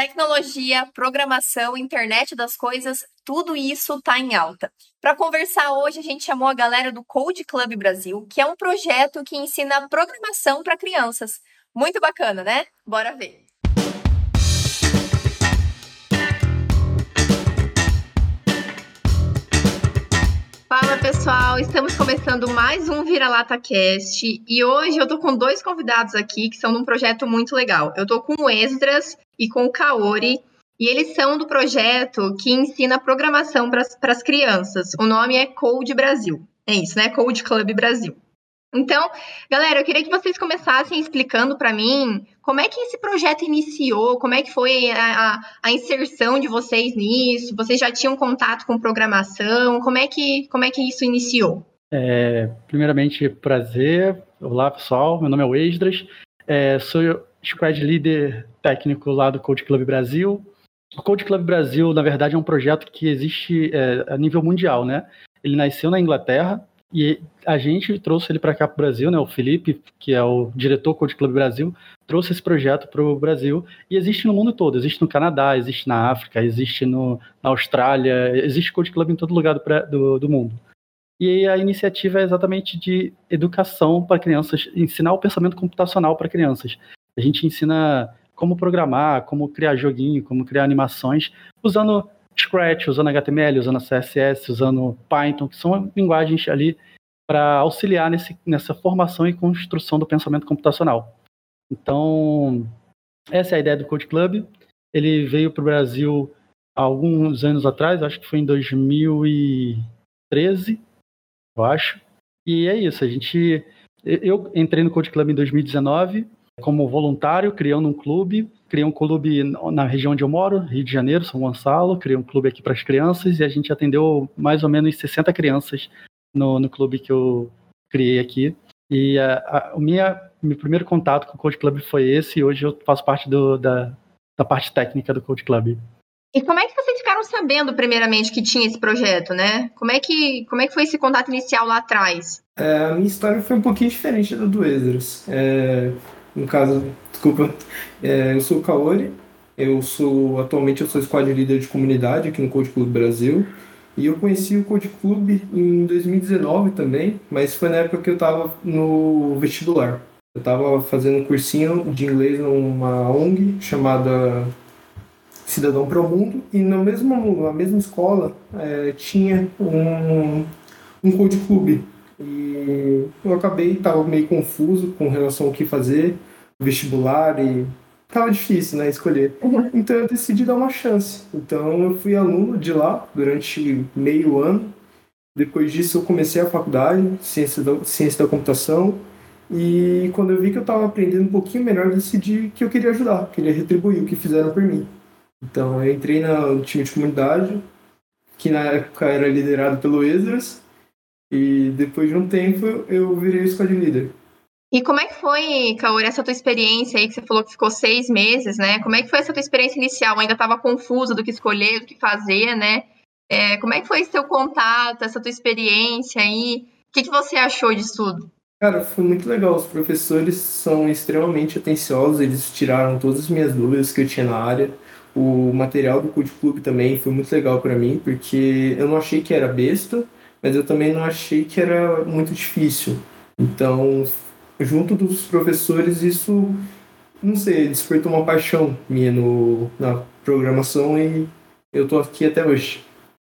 Tecnologia, programação, internet das coisas, tudo isso está em alta. Para conversar hoje, a gente chamou a galera do Code Club Brasil, que é um projeto que ensina programação para crianças. Muito bacana, né? Bora ver. Fala pessoal, estamos começando mais um Vira-Lata Cast e hoje eu tô com dois convidados aqui que são de um projeto muito legal. Eu tô com o Esdras e com o Kaori e eles são do projeto que ensina programação para as crianças. O nome é Code Brasil. É isso, né? Code Club Brasil. Então, galera, eu queria que vocês começassem explicando para mim como é que esse projeto iniciou, como é que foi a, a, a, inserção de vocês nisso, vocês já tinham contato com programação, como é que, como é que isso iniciou? É, primeiramente, prazer. Olá, pessoal, meu nome é Esdras, é, sou Squad Leader técnico lá do Code Club Brasil. O Code Club Brasil, na verdade, é um projeto que existe é, a nível mundial, né? Ele nasceu na Inglaterra, e a gente trouxe ele para cá para o Brasil, né? O Felipe, que é o diretor Code Club Brasil, trouxe esse projeto para o Brasil e existe no mundo todo. Existe no Canadá, existe na África, existe no, na Austrália, existe Code Club em todo lugar do, do, do mundo. E a iniciativa é exatamente de educação para crianças, ensinar o pensamento computacional para crianças. A gente ensina como programar, como criar joguinho, como criar animações, usando Scratch, usando HTML, usando CSS, usando Python, que são linguagens ali para auxiliar nesse, nessa formação e construção do pensamento computacional. Então, essa é a ideia do Code Club. Ele veio para o Brasil há alguns anos atrás, acho que foi em 2013, eu acho. E é isso, a gente. Eu entrei no Code Club em 2019 como voluntário, criando um clube. Criei um clube na região onde eu moro, Rio de Janeiro, São Gonçalo. Criei um clube aqui para as crianças e a gente atendeu mais ou menos 60 crianças no, no clube que eu criei aqui. E a, a, o minha, meu primeiro contato com o Code Club foi esse e hoje eu faço parte do, da, da parte técnica do Code Club. E como é que vocês ficaram sabendo, primeiramente, que tinha esse projeto, né? Como é que, como é que foi esse contato inicial lá atrás? É, a minha história foi um pouquinho diferente da do Esdras. É, no caso, desculpa, é, eu sou o Kaori, eu sou, atualmente eu sou squad líder de comunidade aqui no Code Club Brasil, e eu conheci o Code Club em 2019 também, mas foi na época que eu estava no vestibular. Eu estava fazendo um cursinho de inglês numa ONG chamada Cidadão para o Mundo, e no mesmo, na mesma escola é, tinha um, um Code Club e eu acabei, estava meio confuso com relação ao que fazer, vestibular e tava difícil, né, escolher. Uhum. Então eu decidi dar uma chance. Então eu fui aluno de lá durante meio ano. Depois disso eu comecei a faculdade, ciência da, ciência da computação. E quando eu vi que eu estava aprendendo um pouquinho melhor, eu decidi que eu queria ajudar, queria retribuir o que fizeram por mim. Então eu entrei no time de comunidade, que na época era liderado pelo Esdras, e depois de um tempo eu virei squad leader. E como é que foi, Kaori, essa tua experiência aí, que você falou que ficou seis meses, né? Como é que foi essa tua experiência inicial? Ainda estava confusa do que escolher, do que fazer, né? É, como é que foi esse teu contato, essa tua experiência aí? O que, que você achou disso tudo? Cara, foi muito legal. Os professores são extremamente atenciosos, eles tiraram todas as minhas dúvidas que eu tinha na área. O material do Code Club também foi muito legal para mim, porque eu não achei que era besta, mas eu também não achei que era muito difícil. Então, junto dos professores, isso, não sei, despertou uma paixão minha no, na programação e eu tô aqui até hoje.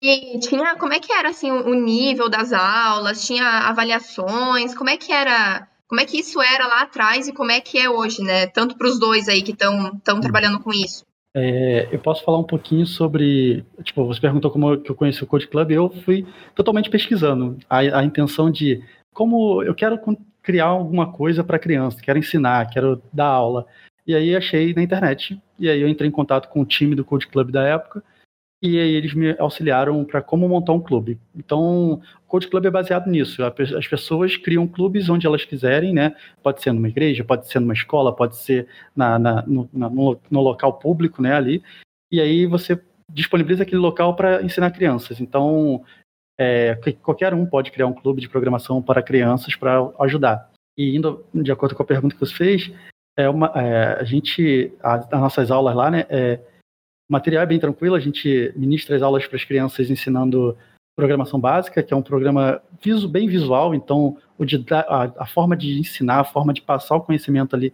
E tinha, como é que era assim o nível das aulas? Tinha avaliações? Como é que era? Como é que isso era lá atrás e como é que é hoje, né? Tanto para os dois aí que estão hum. trabalhando com isso. É, eu posso falar um pouquinho sobre. Tipo, você perguntou como eu, que eu conheci o Code Club, eu fui totalmente pesquisando. A, a intenção de como eu quero criar alguma coisa para criança, quero ensinar, quero dar aula. E aí achei na internet. E aí eu entrei em contato com o time do Code Club da época e aí eles me auxiliaram para como montar um clube. Então, o Code Club é baseado nisso. As pessoas criam clubes onde elas quiserem, né? Pode ser numa igreja, pode ser numa escola, pode ser na, na, no, na, no, local público, né? Ali. E aí você disponibiliza aquele local para ensinar crianças. Então, é, qualquer um pode criar um clube de programação para crianças para ajudar. E indo de acordo com a pergunta que você fez, é uma, é, a gente, as nossas aulas lá, né? É, O material é bem tranquilo, a gente ministra as aulas para as crianças ensinando programação básica, que é um programa visu, bem visual, então a, a, forma de ensinar, a forma de passar o conhecimento ali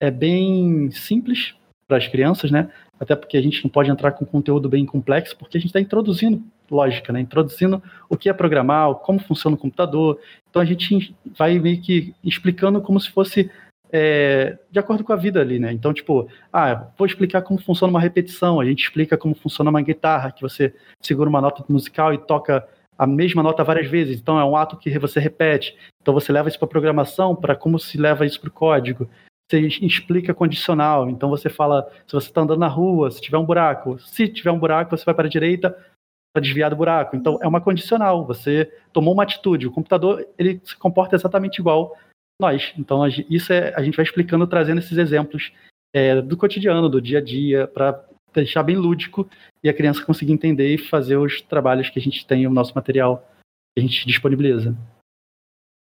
é bem simples para as crianças, né? Até porque a gente não pode entrar com conteúdo bem complexo, porque a gente está introduzindo lógica, né? Introduzindo o que é programar, como funciona o computador. Então a gente vai meio que explicando como se fosse é, de acordo com a vida ali, né? Então, tipo, ah, vou explicar como funciona uma repetição, a gente explica como funciona uma guitarra, que você segura uma nota musical e toca a mesma nota várias vezes, então é um ato que você repete. Então você leva isso para programação, para como se leva isso para o código. Você explica condicional, então você fala se você está andando na rua, se tiver um buraco, se tiver um buraco, você vai para a direita para desviar do buraco. Então é uma condicional, você tomou uma atitude. O computador ele se comporta exatamente igual nós. Então, isso é, a gente vai explicando, trazendo esses exemplos é, do cotidiano, do dia a dia, para deixar bem lúdico e a criança conseguir entender e fazer os trabalhos que a gente tem, o nosso material que a gente disponibiliza.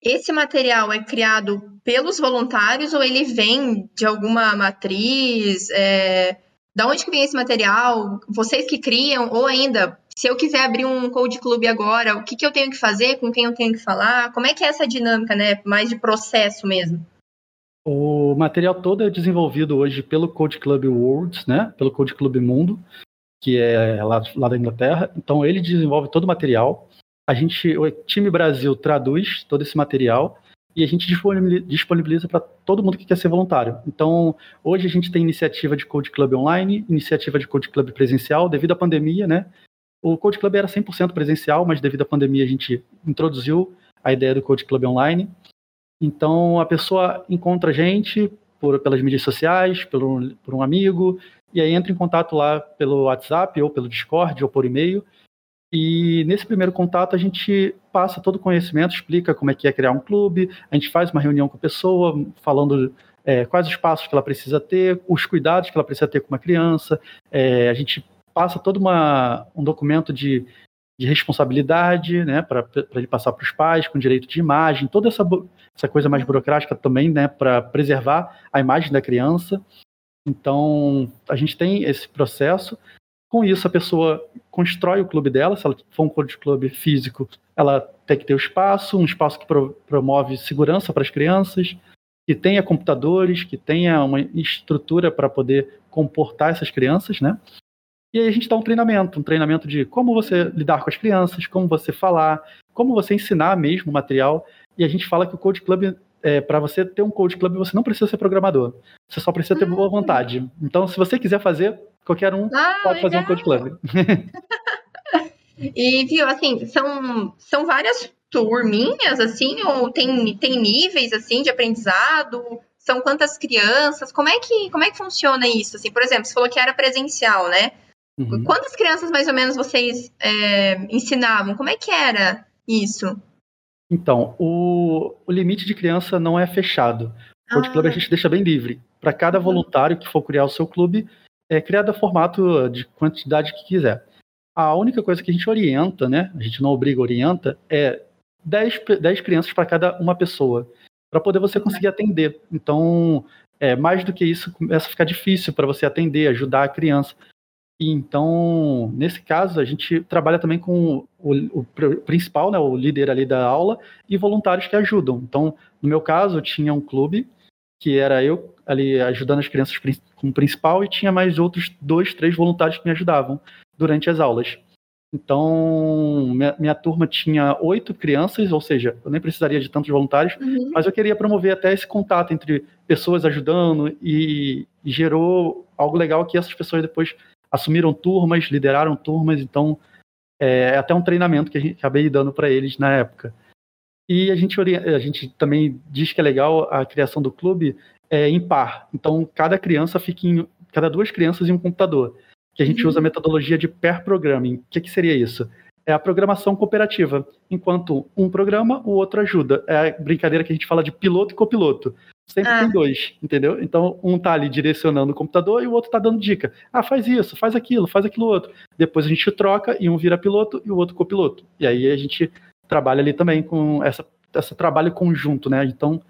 Esse material é criado pelos voluntários ou ele vem de alguma matriz? É, da onde que vem esse material? Vocês que criam? Ou ainda, se eu quiser abrir um Code Club agora, o que, que eu tenho que fazer? Com quem eu tenho que falar? Como é que é essa dinâmica, né? Mais de processo mesmo? O material todo é desenvolvido hoje pelo Code Club Worlds, né? Pelo Code Club Mundo, que é lá, lá da Inglaterra. Então ele desenvolve todo o material. A gente, o time Brasil traduz todo esse material e a gente disponibiliza para todo mundo que quer ser voluntário. Então, hoje a gente tem iniciativa de Code Club online, iniciativa de Code Club presencial, devido à pandemia, né? O Code Club era 100% presencial, mas devido à pandemia a gente introduziu a ideia do Code Club online. Então, a pessoa encontra a gente por, pelas mídias sociais, por um, por um amigo, e aí entra em contato lá pelo WhatsApp, ou pelo Discord, ou por e-mail, e nesse primeiro contato a gente passa todo o conhecimento, explica como é que é criar um clube, a gente faz uma reunião com a pessoa, falando é, quais os passos que ela precisa ter, os cuidados que ela precisa ter com uma criança. É, a gente passa todo uma, um documento de, de responsabilidade, né, para ele passar para os pais, com direito de imagem, toda essa, essa coisa mais burocrática também, né, para preservar a imagem da criança. Então, a gente tem esse processo. Com isso, a pessoa constrói o clube dela. Se ela for um clube físico, ela tem que ter o espaço, um espaço que pro, promove segurança para as crianças, que tenha computadores, que tenha uma estrutura para poder comportar essas crianças, né? E aí a gente dá um treinamento, um treinamento de como você lidar com as crianças, como você falar, como você ensinar mesmo o material. E a gente fala que o Code Club, é, para você ter um Code Club, você não precisa ser programador. Você só precisa ter boa vontade. Então, se você quiser fazer, Qualquer um ah, pode legal. fazer um Code Club. e, viu, assim, são, são várias turminhas, assim, ou tem, tem níveis, assim, de aprendizado? São quantas crianças? Como é que, como é que funciona isso? Assim, por exemplo, você falou que era presencial, né? Uhum. Quantas crianças, mais ou menos, vocês é, ensinavam? Como é que era isso? Então, o, o limite de criança não é fechado. O ah. Club a gente deixa bem livre. Para cada uhum. voluntário que for criar o seu clube, é criada formato de quantidade que quiser. A única coisa que a gente orienta, né? A gente não obriga, orienta, é 10, 10 crianças para cada uma pessoa, para poder você conseguir atender. Então, é, mais do que isso, começa a ficar difícil para você atender, ajudar a criança. E, então, nesse caso, a gente trabalha também com o, o, principal, né, o líder ali da aula, e voluntários que ajudam. Então, no meu caso, eu tinha um clube que era eu ali ajudando as crianças como principal e tinha mais outros dois, três voluntários que me ajudavam durante as aulas. Então, minha, minha turma tinha oito crianças, ou seja, eu nem precisaria de tantos voluntários, uhum. mas eu queria promover até esse contato entre pessoas ajudando e, e gerou algo legal que essas pessoas depois assumiram turmas, lideraram turmas, então é, é até um treinamento que a gente acabei dando para eles na época. E a gente, a gente também diz que é legal a criação do clube é, em par. Então, cada criança fica em. Cada duas crianças em um computador. Que a gente uhum. usa a metodologia de pair programming. O que, que seria isso? É a programação cooperativa. Enquanto um programa, o outro ajuda. É a brincadeira que a gente fala de piloto e copiloto. Sempre ah. tem dois, entendeu? Então, um tá ali direcionando o computador e o outro tá dando dica. Ah, faz isso, faz aquilo, faz aquilo outro. Depois a gente troca e um vira piloto e o outro copiloto. E aí a gente trabalha ali também com essa, esse trabalho conjunto, né? Então,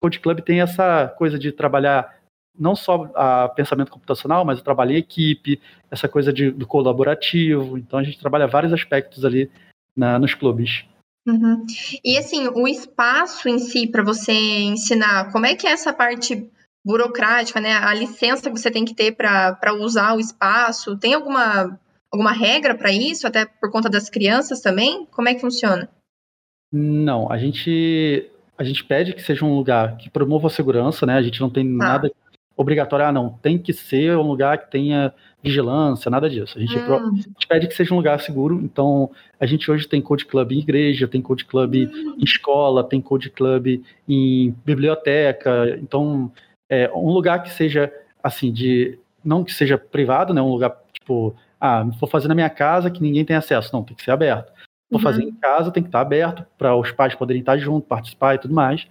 Code Club tem essa coisa de trabalhar não só a pensamento computacional, mas eu trabalho em equipe, essa coisa de, do colaborativo. Então a gente trabalha vários aspectos ali na, nos clubes. Uhum. E assim, o espaço em si para você ensinar, como é que é essa parte burocrática, né? A licença que você tem que ter para usar o espaço, tem alguma, alguma regra para isso, até por conta das crianças também? Como é que funciona? Não, a gente a gente pede que seja um lugar que promova a segurança, né? A gente não tem ah. nada obrigatório, ah, não, tem que ser um lugar que tenha vigilância, nada disso. A gente, hum. a gente, pede que seja um lugar seguro, então a gente hoje tem Code Club em igreja, tem Code Club hum. em escola, tem Code Club em biblioteca, então é um lugar que seja, assim, de, não que seja privado, né, um lugar, tipo, ah, vou fazer na minha casa que ninguém tem acesso, não, tem que ser aberto. Vou uhum. fazer em casa, tem que estar aberto para os pais poderem estar junto, participar e tudo mais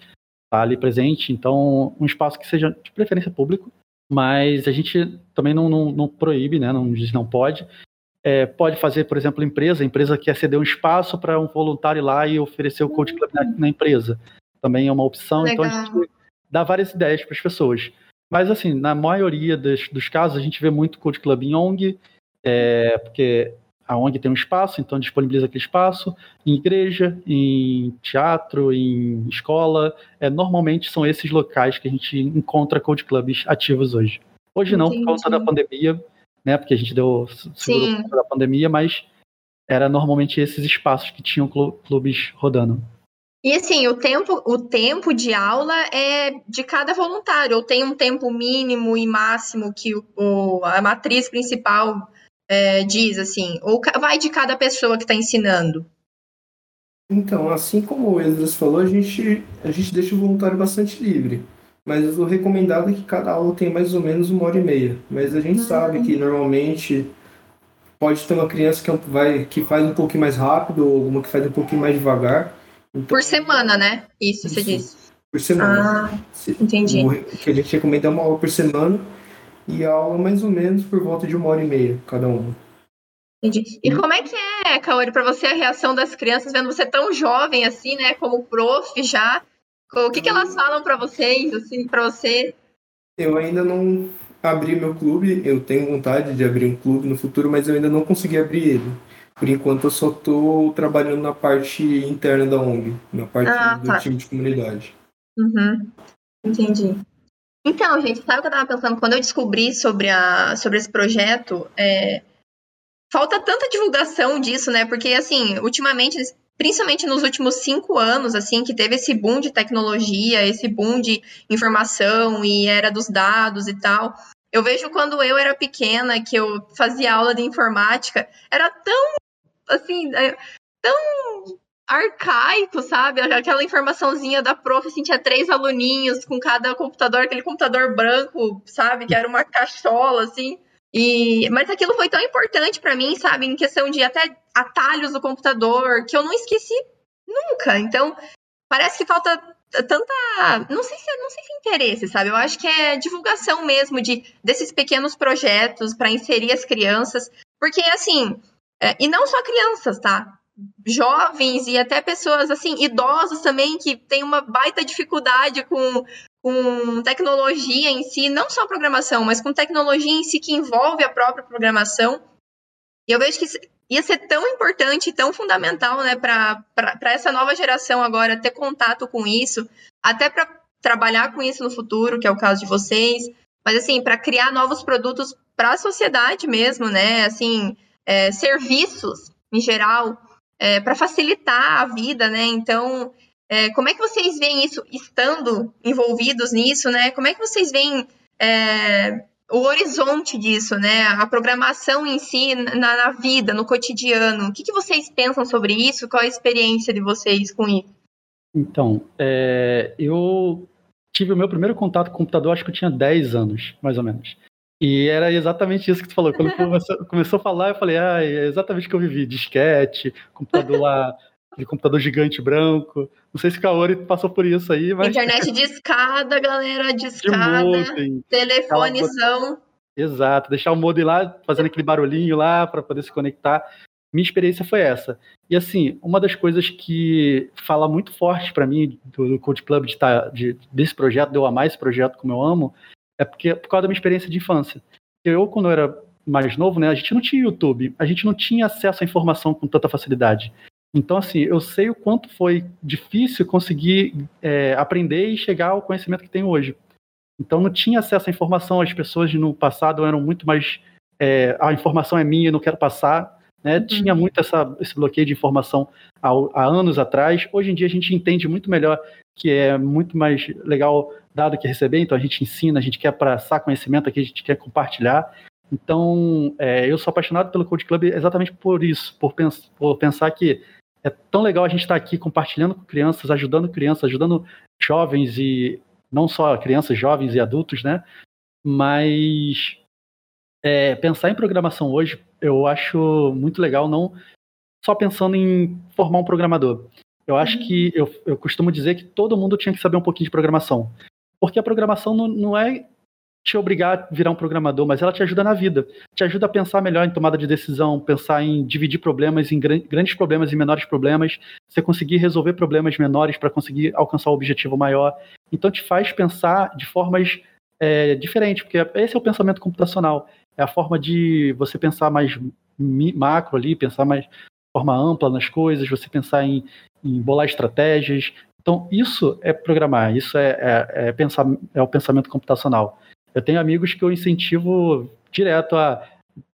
tá ali presente. Então, um espaço que seja de preferência público, mas a gente também não, não, não proíbe, né? Não diz não pode. É, pode fazer, por exemplo, empresa, a empresa quer ceder um espaço para um voluntário ir lá e oferecer o Code Club na, na empresa. Também é uma opção. Legal. Então a gente dá várias ideias para as pessoas. Mas assim, na maioria dos, dos casos, a gente vê muito Code Club em ONG, é, porque a ONG tem um espaço, então disponibiliza aquele espaço em igreja, em teatro, em escola. É, normalmente são esses locais que a gente encontra code clubs ativos hoje. Hoje não, Entendi. por conta da pandemia, né? Porque a gente deu seguro por conta da pandemia, mas era normalmente esses espaços que tinham clubes rodando. E assim, o tempo, o tempo de aula é de cada voluntário, ou tem um tempo mínimo e máximo que o, a matriz principal é, diz, assim? Ou vai de cada pessoa que está ensinando? Então, assim como o Esdras falou, a gente, a gente deixa o voluntário bastante livre. Mas o recomendado é que cada aula tenha mais ou menos uma hora e meia. Mas a gente uhum. sabe que normalmente pode ter uma criança que, vai, que faz um pouquinho mais rápido ou uma que faz um pouquinho mais devagar. Então, Por semana, né? Isso, isso, você disse. Por semana. Ah, entendi. O que a gente recomenda é uma aula por semana e aula mais ou menos por volta de uma hora e meia cada uma. Entendi. E como é que é, Kaori, para você a reação das crianças vendo você tão jovem assim, né, como prof já? O que, que elas falam para vocês, assim, para você? Eu ainda não abri meu clube, eu tenho vontade de abrir um clube no futuro, mas eu ainda não consegui abrir ele. Por enquanto eu só estou trabalhando na parte interna da ONG, na parte ah, do tá. time de comunidade. Uhum. Entendi. Então, gente, sabe o que eu estava pensando? Quando eu descobri sobre, a, sobre esse projeto, é, falta tanta divulgação disso, né? Porque, assim, ultimamente, principalmente nos últimos cinco anos, assim, que teve esse boom de tecnologia, esse boom de informação e era dos dados e tal. Eu vejo quando eu era pequena, que eu fazia aula de informática, era tão, assim, é, tão arcaico, sabe? Aquela informaçãozinha da prof, assim, tinha três aluninhos com cada computador, aquele computador branco, sabe? Que era uma cachola, assim. E, mas aquilo foi tão importante para mim, sabe? Em questão de até atalhos do computador, que eu não esqueci nunca. Então, parece que falta tanta. Não sei se não sei se é interesse, sabe? Eu acho que é divulgação mesmo de desses pequenos projetos para inserir as crianças. Porque, assim, é, e não só crianças, tá? Jovens e até pessoas assim idosos também que têm uma baita dificuldade com, com tecnologia em si, não só programação, mas com tecnologia em si que envolve a própria programação. E eu vejo que ia ser tão importante, tão fundamental, né, para essa nova geração agora ter contato com isso, até para trabalhar com isso no futuro, que é o caso de vocês, mas assim, para criar novos produtos para a sociedade mesmo, né, assim, é, serviços em geral, é, para facilitar a vida, né? Então, é, como é que vocês veem isso estando envolvidos nisso, né? Como é que vocês veem é, o horizonte disso, né? A programação em si na, na vida, no cotidiano. O que, que, vocês pensam sobre isso? Qual a experiência de vocês com isso? Então, é, eu tive o meu primeiro contato com o computador, acho que eu tinha 10 anos, mais ou menos. E era exatamente isso que tu falou. Quando começou, começou a falar, eu falei, ah, é exatamente o que eu vivi. Disquete, computador lá, de computador gigante branco. Não sei se o Kaori passou por isso aí, mas... Internet de escada, galera, de escada. Telefonezão. Exato, deixar o modem lá, fazendo aquele barulhinho lá para poder se conectar. Minha experiência foi essa. E assim, uma das coisas que fala muito forte para mim do, do Code Club de, tá, de, desse projeto, de eu amar esse projeto como eu amo, é porque por causa da minha experiência de infância. Eu, quando eu era mais novo, né, a gente não tinha YouTube, a gente não tinha acesso à informação com tanta facilidade. Então, assim, eu sei o quanto foi difícil conseguir é, aprender e chegar ao conhecimento que tenho hoje. Então, não tinha acesso à informação, as pessoas no passado eram muito mais. É, a informação é minha, eu não quero passar. Né? Uhum. Tinha muito essa, esse bloqueio de informação há, há anos atrás. Hoje em dia, a gente entende muito melhor que é muito mais legal dado que receber, então a gente ensina, a gente quer passar conhecimento aqui, a gente quer compartilhar. Então, é, eu sou apaixonado pelo Code Club exatamente por isso, por, pens por pensar que é tão legal a gente estar aqui compartilhando com crianças, ajudando crianças, ajudando jovens e não só crianças, jovens e adultos, né? Mas é, pensar em programação hoje, eu acho muito legal, não só pensando em formar um programador. Eu acho uhum. que eu, eu costumo dizer que todo mundo tinha que saber um pouquinho de programação. Porque a programação não, não é te obrigar a virar um programador, mas ela te ajuda na vida. Te ajuda a pensar melhor em tomada de decisão, pensar em dividir problemas em grandes problemas e menores problemas, você conseguir resolver problemas menores para conseguir alcançar o um objetivo maior. Então te faz pensar de formas é, diferentes, porque esse é o pensamento computacional. É a forma de você pensar mais macro ali, pensar mais de forma ampla nas coisas, você pensar em, em bolar estratégias. Então, isso é programar, isso é, é, é, pensar, é o pensamento computacional. Eu tenho amigos que eu incentivo direto a,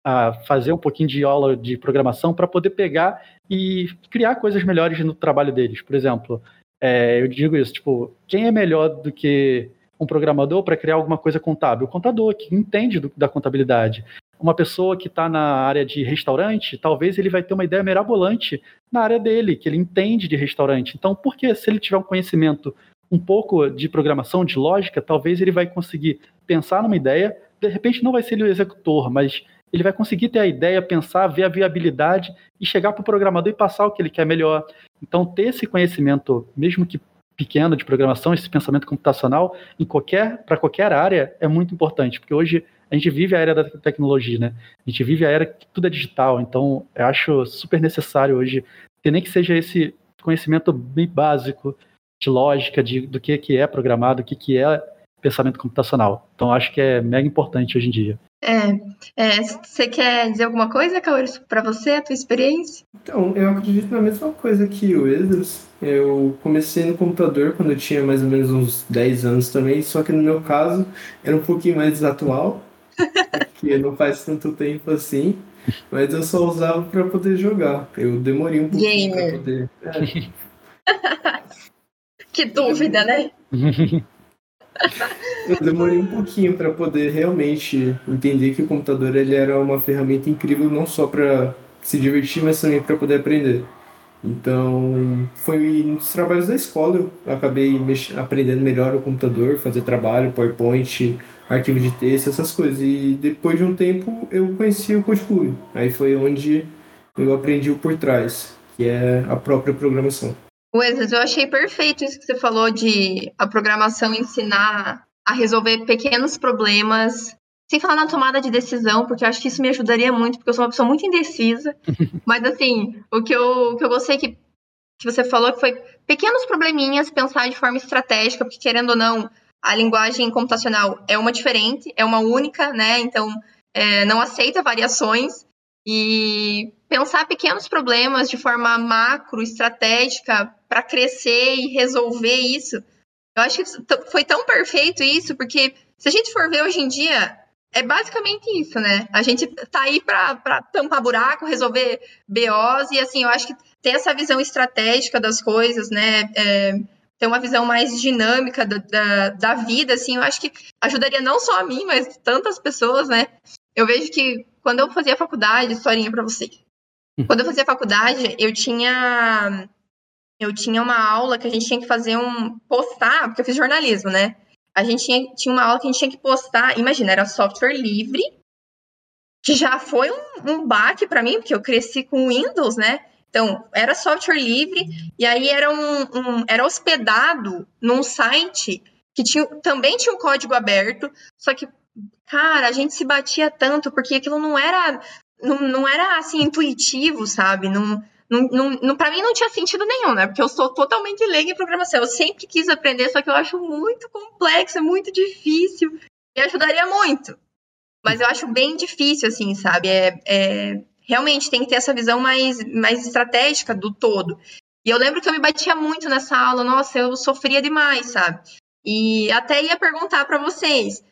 a fazer um pouquinho de aula de programação para poder pegar e criar coisas melhores no trabalho deles. Por exemplo, é, eu digo isso, tipo, quem é melhor do que um programador para criar alguma coisa contábil? O contador, que entende do, da contabilidade. Uma pessoa que está na área de restaurante, talvez ele vai ter uma ideia mirabolante na área dele, que ele entende de restaurante. Então, por que se ele tiver um conhecimento um pouco de programação, de lógica, talvez ele vai conseguir pensar numa ideia, de repente não vai ser ele o executor, mas ele vai conseguir ter a ideia, pensar, ver a viabilidade e chegar para o programador e passar o que ele quer melhor. Então, ter esse conhecimento, mesmo que pequeno de programação, esse pensamento computacional, em qualquer para qualquer área é muito importante, porque hoje a gente vive a era da tecnologia, né? A gente vive a era que tudo é digital, então eu acho super necessário hoje ter nem que seja esse conhecimento bem básico de lógica, de, do que, que é programado, o que, que é pensamento computacional. Então, acho que é mega importante hoje em dia. É, é você quer dizer alguma coisa, Kaori, para você, a tua experiência? Então, eu acredito na mesma coisa que o Edros. Eu comecei no computador quando eu tinha mais ou menos uns 10 anos também, só que no meu caso era um pouquinho mais desatual, porque não faz tanto tempo assim, mas eu só usava para poder jogar. Eu demorei um pouquinho para poder. É. Que dúvida, né? Eu demorei um pouquinho para poder realmente entender que o computador ele era uma ferramenta incrível não só para se divertir, mas também para poder aprender. Então, foi nos trabalhos da escola eu acabei aprendendo melhor o computador, fazer trabalho, PowerPoint, arquivo de texto, essas coisas. E depois de um tempo eu conheci o Code. Aí foi onde eu aprendi o por trás, que é a própria programação. Wesley, eu achei perfeito isso que você falou de a programação ensinar a resolver pequenos problemas, sem falar na tomada de decisão, porque eu acho que isso me ajudaria muito, porque eu sou uma pessoa muito indecisa. Mas assim, o que eu, o que eu gostei que, que você falou que foi pequenos probleminhas, pensar de forma estratégica, porque querendo ou não, a linguagem computacional é uma diferente, é uma única, né? Então é, não aceita variações. E pensar pequenos problemas de forma macro, estratégica, para crescer e resolver isso. Eu acho que foi tão perfeito isso, porque se a gente for ver hoje em dia, é basicamente isso, né? A gente tá aí para tampar buraco, resolver BOs, e assim, eu acho que ter essa visão estratégica das coisas, né? É, ter uma visão mais dinâmica da, da, da, vida, assim, eu acho que ajudaria não só a mim, mas tantas pessoas, né? Eu vejo que quando eu fazia faculdade, historinha para vocês. Hum. Quando eu fazia faculdade, eu tinha eu tinha uma aula que a gente tinha que fazer um postar, porque eu fiz jornalismo, né? A gente tinha, tinha uma aula que a gente tinha que postar, imagina, era software livre, que já foi um, um baque para mim, porque eu cresci com Windows, né? Então, era software livre, e aí era um, um era hospedado num site que tinha, também tinha um código aberto, só que, cara, a gente se batia tanto, porque aquilo não era, não, não era assim, intuitivo, sabe? Não, não, não, pra mim não tinha sentido nenhum, né? Porque eu sou totalmente leiga em programação. Eu sempre quis aprender, só que eu acho muito complexo, é muito difícil. me ajudaria muito. Mas eu acho bem difícil, assim, sabe? É, é, realmente tem que ter essa visão mais, mais estratégica do todo. E eu lembro que eu me batia muito nessa aula, nossa, eu sofria demais, sabe? E até ia perguntar para vocês,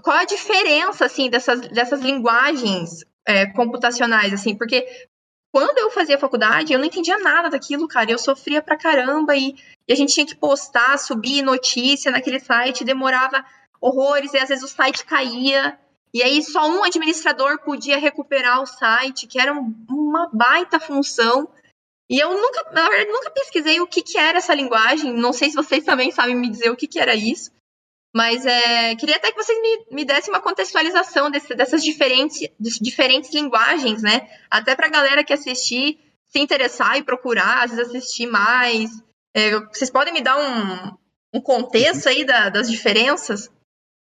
qual a diferença, assim, dessas, dessas linguagens é, computacionais, assim, porque quando eu fazia faculdade, eu não entendia nada daquilo, cara, eu sofria pra caramba e, e a gente tinha que postar, subir notícia naquele site, demorava horrores, e às vezes o site caía, e aí só um administrador podia recuperar o site, que era uma baita função. E eu nunca, na verdade, nunca pesquisei o que, que era essa linguagem. Não sei se vocês também sabem me dizer o que, que era isso. Mas é, queria até que vocês me, me dessem uma contextualização desse, dessas diferentes, diferentes linguagens, né? Até para a galera que assistir se interessar e procurar, às vezes assistir mais. É, vocês podem me dar um, um contexto aí da, das diferenças?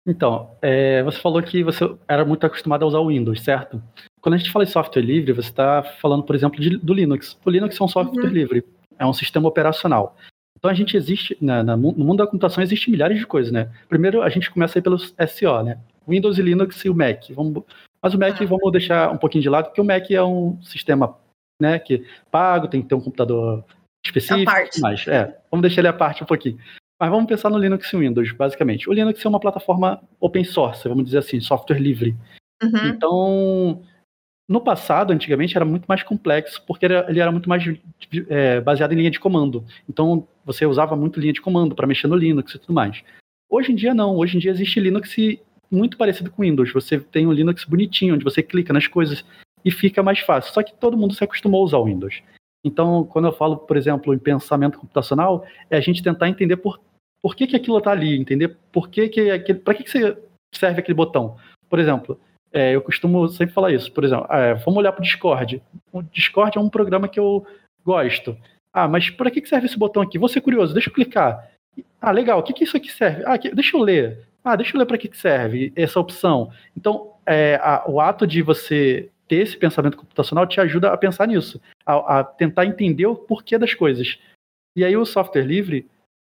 Então, é, você falou que você era muito acostumado a usar o Windows, certo? Quando a gente fala em software livre, você está falando, por exemplo, de, do Linux. O Linux é um software uhum. livre, é um sistema operacional. Então a gente existe, na, na, no mundo da computação existe milhares de coisas, né? Primeiro a gente começa aí pelos SO, né? Windows e Linux e o Mac. Vamos, mas o Mac ah. vamos deixar um pouquinho de lado, porque o Mac é um sistema né, que pago, tem que ter um computador específico. Mas, é, vamos deixar ele à parte um pouquinho. Mas vamos pensar no Linux e Windows, basicamente. O Linux é uma plataforma open source, vamos dizer assim, software livre. Uhum. Então, no passado, antigamente, era muito mais complexo, porque ele era muito mais é, baseado em linha de comando. Então, você usava muito linha de comando para mexer no Linux e tudo mais. Hoje em dia, não. Hoje em dia existe Linux muito parecido com Windows. Você tem um Linux bonitinho, onde você clica nas coisas e fica mais fácil. Só que todo mundo se acostumou a usar o Windows. Então, quando eu falo, por exemplo, em pensamento computacional, é a gente tentar entender por, por que, que aquilo está ali, entender por que, que para que, que serve aquele botão. Por exemplo, é, eu costumo sempre falar isso. Por exemplo, é, vamos olhar para o Discord. O Discord é um programa que eu gosto. Ah, mas para que, que serve esse botão aqui? Vou ser curioso, deixa eu clicar. Ah, legal, o que, que isso aqui serve? Ah, aqui, deixa eu ler. Ah, deixa eu ler para que, que serve essa opção. Então, é, a, o ato de você ter esse pensamento computacional te ajuda a pensar nisso, a, a tentar entender o porquê das coisas. E aí o software livre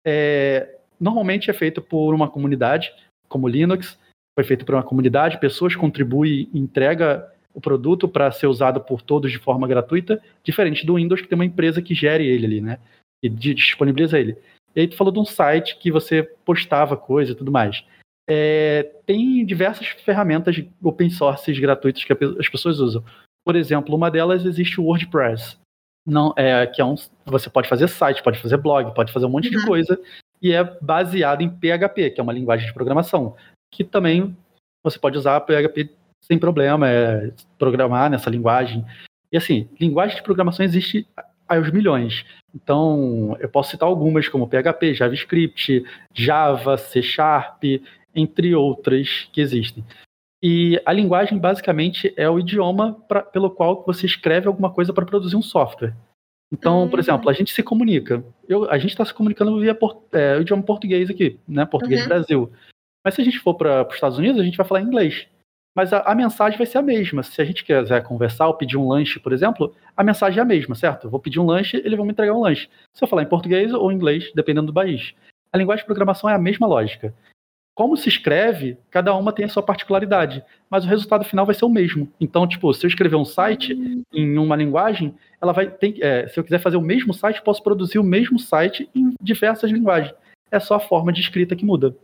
é, normalmente é feito por uma comunidade, como Linux, foi feito por uma comunidade, pessoas contribuem e entrega o produto para ser usado por todos de forma gratuita, diferente do Windows que tem uma empresa que gere ele ali, né? E disponibiliza ele. E aí tu falou de um site que você postava coisa e tudo mais. É, tem diversas ferramentas open source gratuitas que as pessoas usam. Por exemplo, uma delas existe o WordPress. Não, é, que é um, você pode fazer site, pode fazer blog, pode fazer um monte uhum. de coisa e é baseado em PHP, que é uma linguagem de programação, que também você pode usar PHP sem problema, é programar nessa linguagem. E assim, linguagem de programação existe aos milhões. Então, eu posso citar algumas como PHP, JavaScript, Java, C Sharp, entre outras que existem. E a linguagem basicamente é o idioma pra, pelo qual você escreve alguma coisa para produzir um software. Então, uhum. por exemplo, a gente se comunica. Eu, a gente está se comunicando via é, o idioma português aqui, né? Português uhum. Brasil. Mas se a gente for para os Estados Unidos, a gente vai falar inglês. Mas a, a, mensagem vai ser a mesma. Se a gente quiser conversar ou pedir um lanche, por exemplo, a mensagem é a mesma, certo? Eu vou pedir um lanche, eles vão me entregar um lanche. Se eu falar em português ou inglês, dependendo do país. A linguagem de programação é a mesma lógica. Como se escreve, cada uma tem a sua particularidade, mas o resultado final vai ser o mesmo. Então, tipo, se eu escrever um site em uma linguagem, ela vai ter, é, se eu quiser fazer o mesmo site, posso produzir o mesmo site em diversas linguagens. É só a forma de escrita que muda.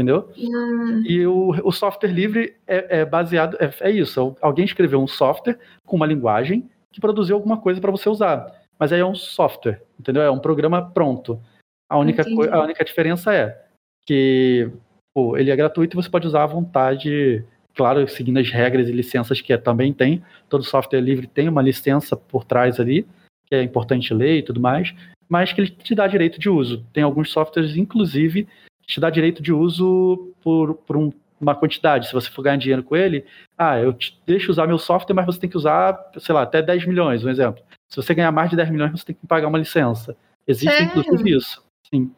Entendeu? Hum. E o, o, software livre é, é baseado, é, é, isso. Alguém escreveu um software com uma linguagem que produziu alguma coisa para você usar. Mas aí é um software, entendeu? É um programa pronto. A única, a única diferença é que pô, ele é gratuito e você pode usar à vontade, claro, seguindo as regras e licenças que é, também tem. Todo software livre tem uma licença por trás ali, que é importante ler e tudo mais, mas que ele te dá direito de uso. Tem alguns softwares, inclusive, te dá direito de uso por, por um, uma quantidade. Se você for ganhar dinheiro com ele, ah, eu te deixo usar meu software, mas você tem que usar, sei lá, até 10 milhões, um exemplo. Se você ganhar mais de 10 milhões, você tem que pagar uma licença. Existe, Sério? inclusive, isso. Sim.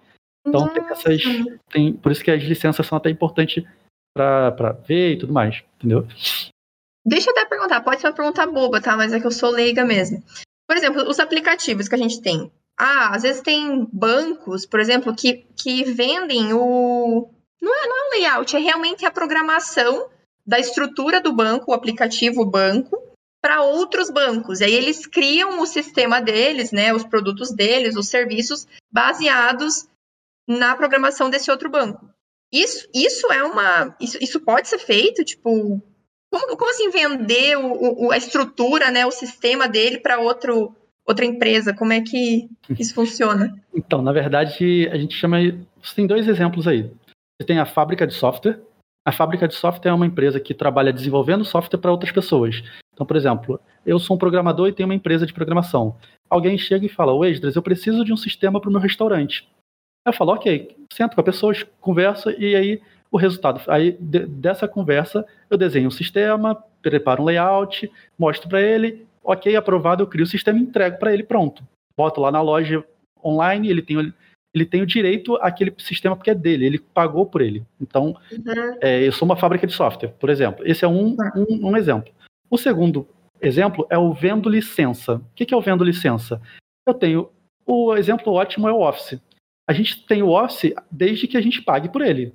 Então tem essas. Tem, por isso que as licenças são até importantes para ver e tudo mais, entendeu? Deixa eu até perguntar, pode ser uma pergunta boba, tá? Mas é que eu sou leiga mesmo. Por exemplo, os aplicativos que a gente tem. Ah, às vezes tem bancos, por exemplo, que, que vendem o Não é, não é um layout, é realmente a programação da estrutura do banco, o aplicativo banco, para outros bancos. E aí eles criam o sistema deles, né, os produtos deles, os serviços baseados na programação desse outro banco. Isso, isso é uma. Isso, isso pode ser feito, tipo. Como, como assim vender o, o, a estrutura, né, o sistema dele para outro outra empresa? Como é que isso funciona? Então, na verdade, a gente chama. Você tem dois exemplos aí. Você tem a fábrica de software. A fábrica de software é uma empresa que trabalha desenvolvendo software para outras pessoas. Então, por exemplo, eu sou um programador e tenho uma empresa de programação. Alguém chega e fala: Ô, eu preciso de um sistema para o meu restaurante. Eu falo, ok, sento com a pessoa, conversa e aí o resultado. Aí de, dessa conversa eu desenho um sistema, preparo um layout, mostro para ele, ok, aprovado, eu crio o sistema e entrego para ele pronto. Boto lá na loja online, ele tem, ele tem o direito àquele sistema porque é dele, ele pagou por ele. Então, uhum. é, eu sou uma fábrica de software, por exemplo. Esse é um, tá. um, um exemplo. O segundo exemplo é o vendo licença. O que é o vendo licença? Eu tenho. O exemplo ótimo é o Office a gente tem o Office desde que a gente pague por ele.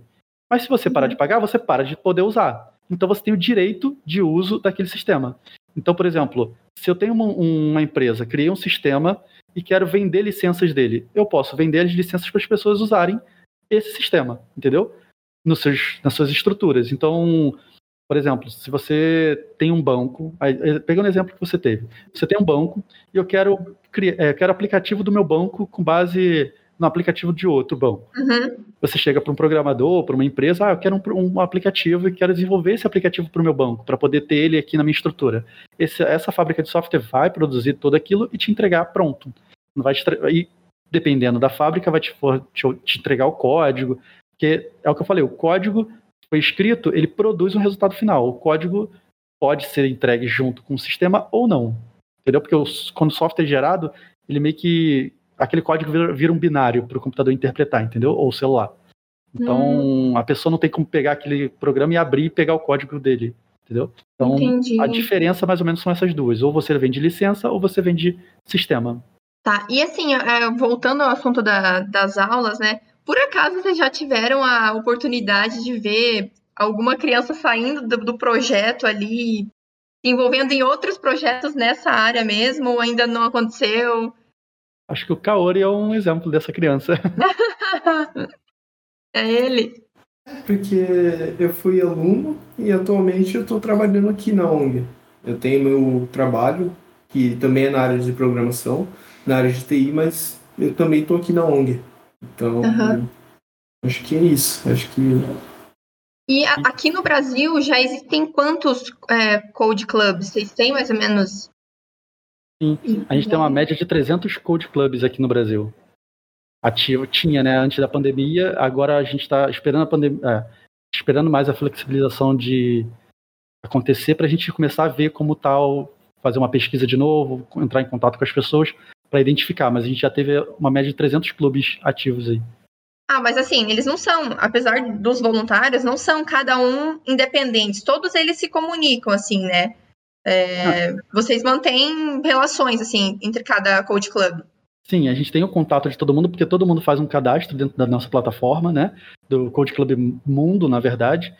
Mas se você parar de uhum. pagar, você para de poder usar. Então você tem o direito de uso daquele sistema. Então, por exemplo, se eu tenho uma, uma empresa, criei um sistema e quero vender licenças dele, eu posso vender as licenças para as pessoas usarem esse sistema, entendeu? Nos seus, nas suas estruturas. Então, por exemplo, se você tem um banco, pegando o exemplo que você teve, você tem um banco e eu quero criar, é, quero aplicativo do meu banco com base no aplicativo de outro banco. Uhum. Você chega para um programador, para uma empresa, ah, eu quero um, um, aplicativo e quero desenvolver esse aplicativo para o meu banco, para poder ter ele aqui na minha estrutura. Esse, essa fábrica de software vai produzir tudo aquilo e te entregar pronto. Não vai te, e dependendo da fábrica, vai te, te, te entregar o código, porque é o que eu falei, o código foi escrito, ele produz um resultado final. O código pode ser entregue junto com o sistema ou não. Entendeu? Porque os, quando o software é gerado, ele meio que aquele código vira, vira um binário para o computador interpretar, entendeu? Ou celular. Então, hum. a pessoa não tem como pegar aquele programa e abrir e pegar o código dele, entendeu? Então, Entendi. a diferença mais ou menos são essas duas. Ou você vende licença ou você vende sistema. Tá, e assim, é, voltando ao assunto da, das aulas, né? Por acaso vocês já tiveram a oportunidade de ver alguma criança saindo do, do projeto ali, se envolvendo em outros projetos nessa área mesmo, ou ainda não aconteceu? Acho que o Kaori é um exemplo dessa criança. é ele. Porque eu fui aluno e atualmente eu estou trabalhando aqui na ONG. Eu tenho meu trabalho, que também é na área de programação, na área de TI, mas eu também estou aqui na ONG. Então, uhum. acho que é isso. Acho que. E aqui no Brasil já existem quantos é, Code Clubs? Vocês têm mais ou menos Sim, a gente tem uma média de 300 code clubs aqui no Brasil. Ativo, tinha, né, antes da pandemia, agora a gente está esperando a pandemia, é, esperando mais a flexibilização de acontecer para a gente começar a ver como tal, fazer uma pesquisa de novo, entrar em contato com as pessoas para identificar, mas a gente já teve uma média de 300 clubes ativos aí. Ah, mas assim, eles não são, apesar dos voluntários, não são cada um independentes, todos eles se comunicam, assim, né? É, vocês mantêm relações, assim, entre cada Code Club? Sim, a gente tem o contato de todo mundo, porque todo mundo faz um cadastro dentro da nossa plataforma, né? Do Code Club Mundo, na verdade.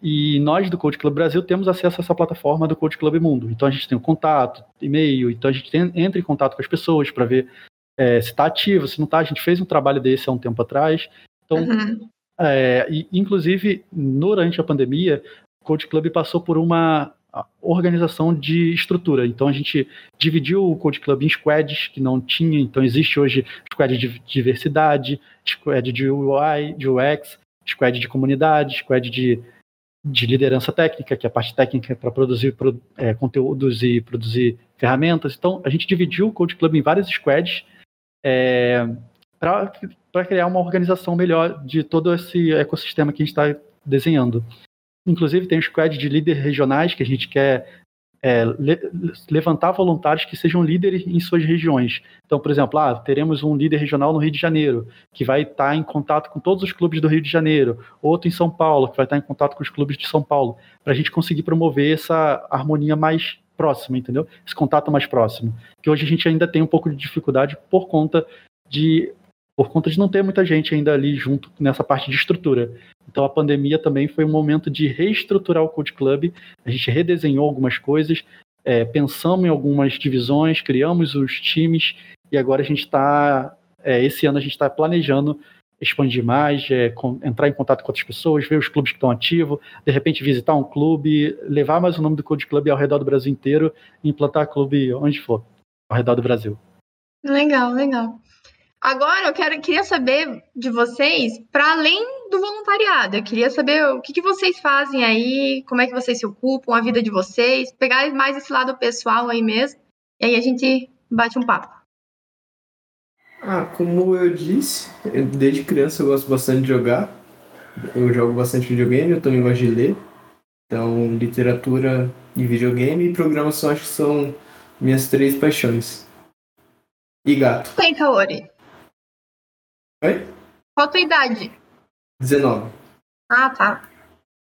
E nós do Code Club Brasil temos acesso a essa plataforma do Code Club Mundo. Então a gente tem o um contato, e-mail, então a gente tem, entra em contato com as pessoas para ver é, se está ativo, se não está. A gente fez um trabalho desse há um tempo atrás. Então, uhum. é, e, inclusive, durante a pandemia, o Code Club passou por uma organização de estrutura. Então a gente dividiu o Code Club em squads que não tinha, então existe hoje squad de diversidade, squad de UI, de UX, squad de comunidade, squad de, de liderança técnica, que é a parte técnica para produzir é, conteúdos e produzir ferramentas. Então a gente dividiu o Code Club em vários squads é, para criar uma organização melhor de todo esse ecossistema que a gente está desenhando. Inclusive, tem o squad de líderes regionais que a gente quer é, le levantar voluntários que sejam líderes em suas regiões. Então, por exemplo, ah, teremos um líder regional no Rio de Janeiro, que vai estar em contato com todos os clubes do Rio de Janeiro, outro em São Paulo, que vai estar em contato com os clubes de São Paulo, para a gente conseguir promover essa harmonia mais próxima, entendeu? Esse contato mais próximo. Que hoje a gente ainda tem um pouco de dificuldade por conta de por conta de não ter muita gente ainda ali junto nessa parte de estrutura. Então a pandemia também foi um momento de reestruturar o Code Club. A gente redesenhou algumas coisas, é, pensamos em algumas divisões, criamos os times e agora a gente está, é, esse ano a gente está planejando expandir mais, é, com, entrar em contato com outras pessoas, ver os clubes que estão ativos, de repente visitar um clube, levar mais o nome do Code Club ao redor do Brasil inteiro e implantar clube onde for, ao redor do Brasil. Legal, legal. Agora eu quero, queria saber de vocês, para além do voluntariado, eu queria saber o que, que vocês fazem aí, como é que vocês se ocupam, a vida de vocês, pegar mais esse lado pessoal aí mesmo, e aí a gente bate um papo. Ah, como eu disse, eu, desde criança eu gosto bastante de jogar. Eu jogo bastante videogame, eu também gosto de ler. Então, literatura e videogame e programação acho que são minhas três paixões. E gato. Tem, Kaori. Oi? Qual a tua idade? 19. Ah, tá.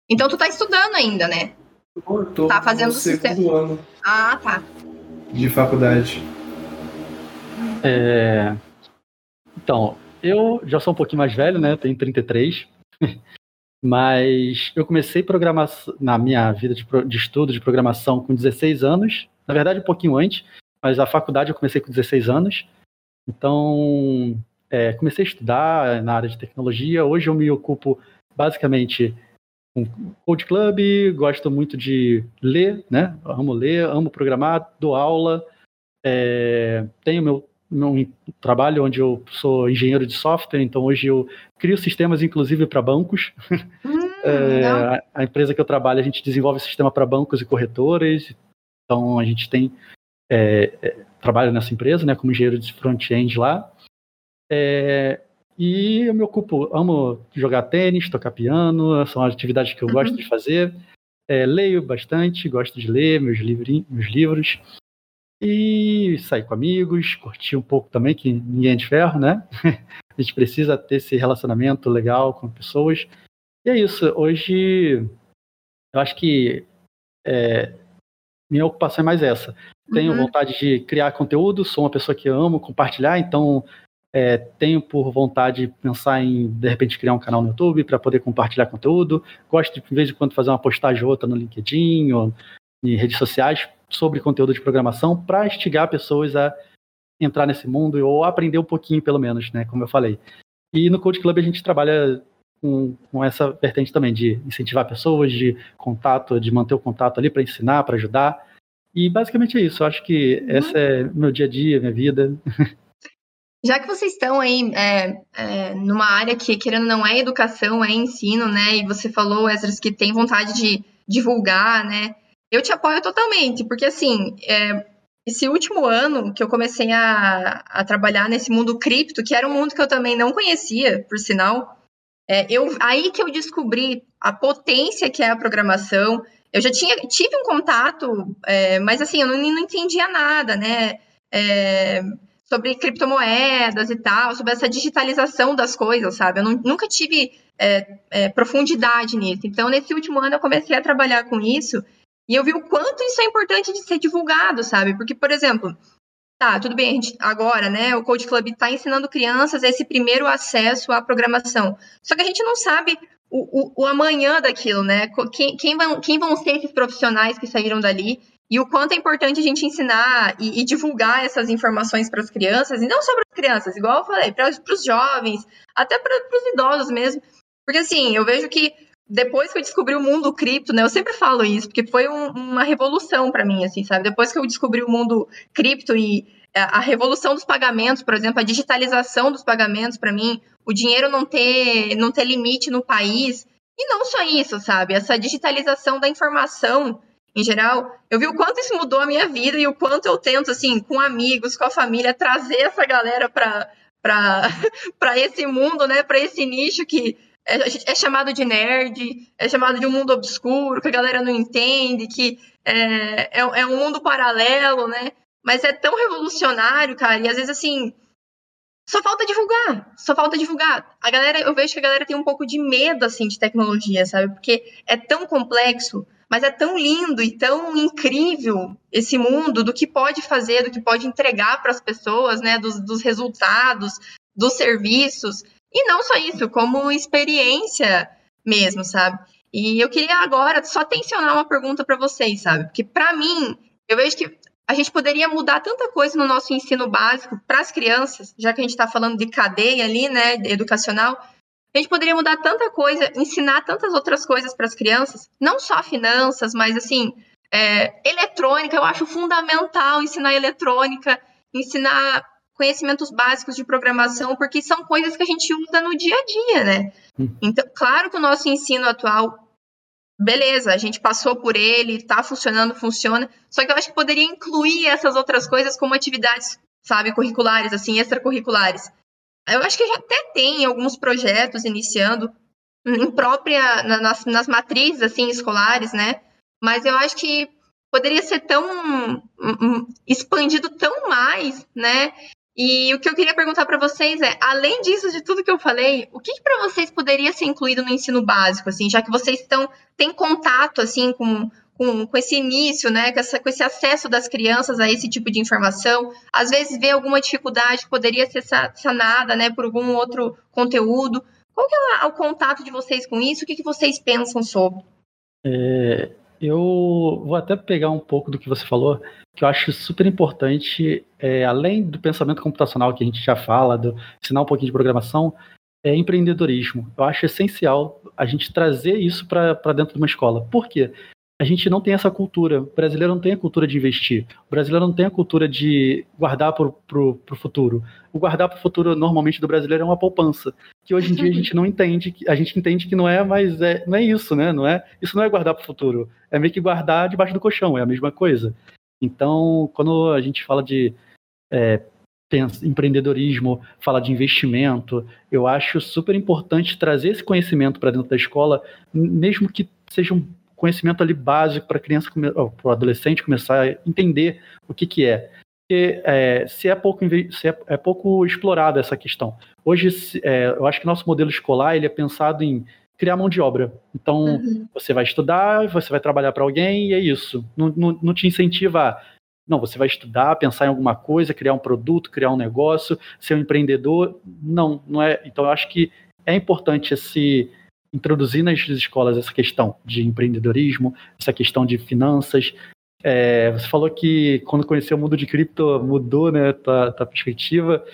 Então tu tá estudando ainda, né? Eu tô Tá fazendo no segundo sistema. ano Ah, tá. de faculdade. É, Então, eu já sou um pouquinho mais velho, né? Tenho 33. Mas eu comecei programação na minha vida de, de estudo de programação com 16 anos. Na verdade, um pouquinho antes, mas a faculdade eu comecei com 16 anos. Então, é, comecei a estudar na área de tecnologia. Hoje eu me ocupo basicamente com Code Club, gosto muito de ler, né? Amo ler, amo programar, dou aula. É, tenho meu num trabalho onde eu sou engenheiro de software, então hoje eu crio sistemas, inclusive, para bancos. Hum, É, a, a empresa que eu trabalho, a gente desenvolve sistema para bancos e corretoras, então a gente tem é, é, trabalho nessa empresa, né, como engenheiro de front-end lá. É, e eu me ocupo, amo jogar tênis, tocar piano, são as atividades que eu Uhum. gosto de fazer. É, leio bastante, gosto de ler meus, meus livros. E sair com amigos, curtir um pouco também, que ninguém é de ferro, né? A gente precisa ter esse relacionamento legal com pessoas. E é isso. Hoje, eu acho que é, minha ocupação é mais essa. Tenho Uhum. vontade de criar conteúdo, sou uma pessoa que amo compartilhar, então é, tenho por vontade de pensar em, de repente, criar um canal no YouTube para poder compartilhar conteúdo. Gosto de, de vez em quando, fazer uma postagem ou outra no LinkedIn ou em redes sociais sobre conteúdo de programação para instigar pessoas a entrar nesse mundo ou aprender um pouquinho, pelo menos, né? Como eu falei. E no Code Club a gente trabalha com, com essa vertente também de incentivar pessoas, de contato, de manter o contato ali para ensinar, para ajudar. E basicamente é isso. Eu acho que essa é meu dia a dia, minha vida. Já que vocês estão aí é, é, numa área que, querendo não, é educação, é ensino, né? E você falou, Esdras, que tem vontade de divulgar, né? Eu te apoio totalmente, porque assim, é, esse último ano que eu comecei a, a trabalhar nesse mundo cripto, que era um mundo que eu também não conhecia, por sinal, é, eu, aí que eu descobri a potência que é a programação. Eu já tinha tive um contato, é, mas assim, eu não, não entendia nada, né? Sobre criptomoedas e tal, sobre essa digitalização das coisas, sabe? Eu não, nunca tive é, é, profundidade nisso. Então, nesse último ano, eu comecei a trabalhar com isso e eu vi o quanto isso é importante de ser divulgado, sabe? Porque, por exemplo, tá, tudo bem, gente, agora, né, o Code Club está ensinando crianças esse primeiro acesso à programação. Só que a gente não sabe o, o, o amanhã daquilo, né? Quem, quem, vão, quem vão ser esses profissionais que saíram dali e o quanto é importante a gente ensinar e, e divulgar essas informações para as crianças, e não só para as crianças, igual eu falei, para os jovens, até para os idosos mesmo. Porque assim, eu vejo que depois que eu descobri o mundo cripto, né, eu sempre falo isso, porque foi um, uma revolução para mim, assim, sabe? Depois que eu descobri o mundo cripto e a, a revolução dos pagamentos, por exemplo, a digitalização dos pagamentos para mim, o dinheiro não ter, não ter limite no país, e não só isso, sabe? Essa digitalização da informação em geral, eu vi o quanto isso mudou a minha vida e o quanto eu tento, assim, com amigos, com a família, trazer essa galera para esse mundo, né? Para esse nicho que é, é, chamado de nerd, é chamado de um mundo obscuro, que a galera não entende, que é, é, é um mundo paralelo, né? Mas é tão revolucionário, cara, e às vezes, assim, só falta divulgar, só falta divulgar. A galera, eu vejo que a galera tem um pouco de medo, assim, de tecnologia, sabe? Porque é tão complexo, mas é tão lindo e tão incrível esse mundo do que pode fazer, do que pode entregar para as pessoas, né? Dos, dos, resultados, dos serviços. E não só isso, como experiência mesmo, sabe? E eu queria agora só tensionar uma pergunta para vocês, sabe? Porque para mim, eu vejo que a gente poderia mudar tanta coisa no nosso ensino básico para as crianças, já que a gente está falando de cadeia ali, né, educacional. A gente poderia mudar tanta coisa, ensinar tantas outras coisas para as crianças, não só finanças, mas assim, é, eletrônica, eu acho fundamental ensinar eletrônica, ensinar conhecimentos básicos de programação, porque são coisas que a gente usa no dia a dia, né? Hum. Então, claro que o nosso ensino atual, beleza, a gente passou por ele, tá funcionando, funciona, só que eu acho que poderia incluir essas outras coisas como atividades, sabe, curriculares, assim, extracurriculares. Eu acho que já até tem alguns projetos iniciando em própria, nas, nas matrizes, assim, escolares, né? Mas eu acho que poderia ser tão expandido tão mais, né? E o que eu queria perguntar para vocês é, além disso de tudo que eu falei, o que, que para vocês poderia ser incluído no ensino básico, assim, já que vocês estão têm contato assim com, com, com esse início, né, com, essa, com esse acesso das crianças a esse tipo de informação, às vezes vê alguma dificuldade que poderia ser sanada, né, por algum outro conteúdo. Qual é o contato de vocês com isso? O que, que vocês pensam sobre? É, eu vou até pegar um pouco do que você falou, que eu acho super importante, é, além do pensamento computacional que a gente já fala, do ensinar um pouquinho de programação, é empreendedorismo. Eu acho essencial a gente trazer isso para dentro de uma escola. Por quê? A gente não tem essa cultura. O brasileiro não tem a cultura de investir. O brasileiro não tem a cultura de guardar para o futuro. O guardar para o futuro, normalmente, do brasileiro é uma poupança. Que hoje em dia a gente não entende, a gente entende que não é, mas é, não é isso, né? Não é, isso não é guardar para o futuro. É meio que guardar debaixo do colchão, é a mesma coisa. Então, quando a gente fala de é, empreendedorismo, fala de investimento, eu acho super importante trazer esse conhecimento para dentro da escola, mesmo que sejam conhecimento ali básico para criança, para o adolescente começar a entender o que, que é. Porque é, se, é pouco, se é, é pouco explorada essa questão. Hoje, é, eu acho que nosso modelo escolar ele é pensado em criar mão de obra. Então, uhum. você vai estudar, você vai trabalhar para alguém e é isso. Não, não, não te incentiva a não, você vai estudar, pensar em alguma coisa, criar um produto, criar um negócio, ser um empreendedor. Não, não é. Então, eu acho que é importante esse, introduzir nas escolas essa questão de empreendedorismo, essa questão de finanças. É, você falou que quando conheceu o mundo de cripto mudou né, tua, tua perspectiva.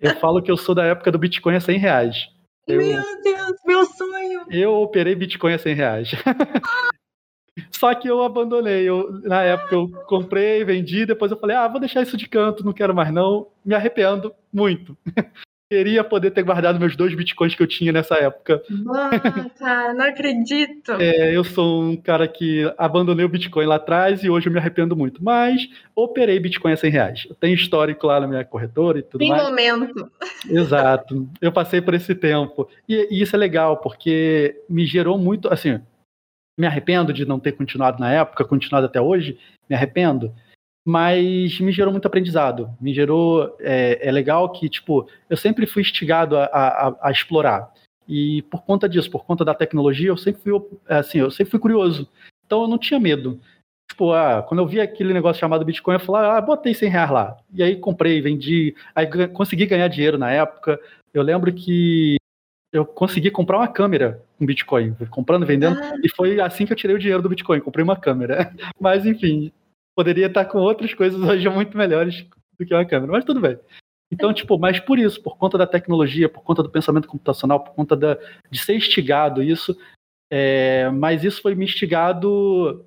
Eu falo que eu sou da época do Bitcoin a 100 reais. Eu, meu Deus, meu sonho! Eu operei Bitcoin a 100 reais. Só que eu abandonei. Eu, na época eu comprei, vendi, depois eu falei, ah, vou deixar isso de canto, não quero mais não. Me arrependo muito queria poder ter guardado meus dois bitcoins que eu tinha nessa época. Ah, cara, não acredito. É, eu sou um cara que abandonei o Bitcoin lá atrás e hoje eu me arrependo muito. Mas operei Bitcoin a 100 reais. Eu tenho histórico lá na minha corretora e tudo Tem mais. Tem momento. Exato. Eu passei por esse tempo. E, e isso é legal, porque me gerou muito, assim, me arrependo de não ter continuado na época, continuado até hoje, me arrependo mas me gerou muito aprendizado. Me gerou. É, é legal que, tipo, eu sempre fui instigado a, a, a, explorar. E por conta disso, por conta da tecnologia, eu sempre fui assim, eu sempre fui curioso. Então eu não tinha medo. Tipo, ah, quando eu vi aquele negócio chamado Bitcoin, eu falei, ah, botei 100 reais lá. E aí comprei, vendi, aí consegui ganhar dinheiro na época. Eu lembro que eu consegui comprar uma câmera com Bitcoin, comprando, vendendo, ah. e foi assim que eu tirei o dinheiro do Bitcoin, comprei uma câmera. Mas enfim, poderia estar com outras coisas hoje muito melhores do que uma câmera, mas tudo bem. Então, tipo, mas por isso, por conta da tecnologia, por conta do pensamento computacional, por conta da, de ser instigado isso, é, mas isso foi me instigado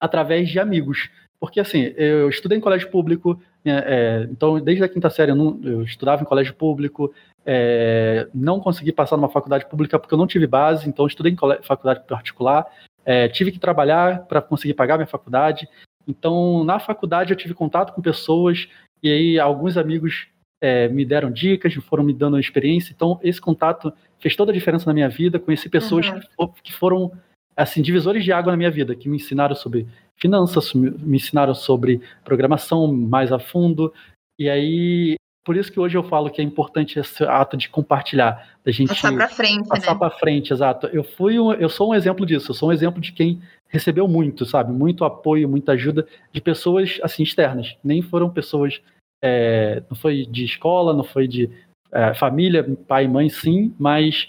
através de amigos. Porque, assim, eu estudei em colégio público, né, é, então, desde a quinta série eu, não, eu estudava em colégio público, é, não consegui passar numa faculdade pública porque eu não tive base, então estudei em faculdade particular, é, tive que trabalhar para conseguir pagar minha faculdade, então, na faculdade, eu tive contato com pessoas, e aí alguns amigos é, me deram dicas, foram me dando experiência. Então, esse contato fez toda a diferença na minha vida. Conheci pessoas uhum. que foram assim divisores de água na minha vida, que me ensinaram sobre finanças, me ensinaram sobre programação mais a fundo. E aí por isso que hoje eu falo que é importante esse ato de compartilhar, da gente passar para frente, passar né? para frente, exato. Eu fui, um, eu sou um exemplo disso. Eu sou um exemplo de quem recebeu muito, sabe, muito apoio, muita ajuda de pessoas assim externas. Nem foram pessoas, é, não foi de escola, não foi de é, família, pai e mãe, sim, mas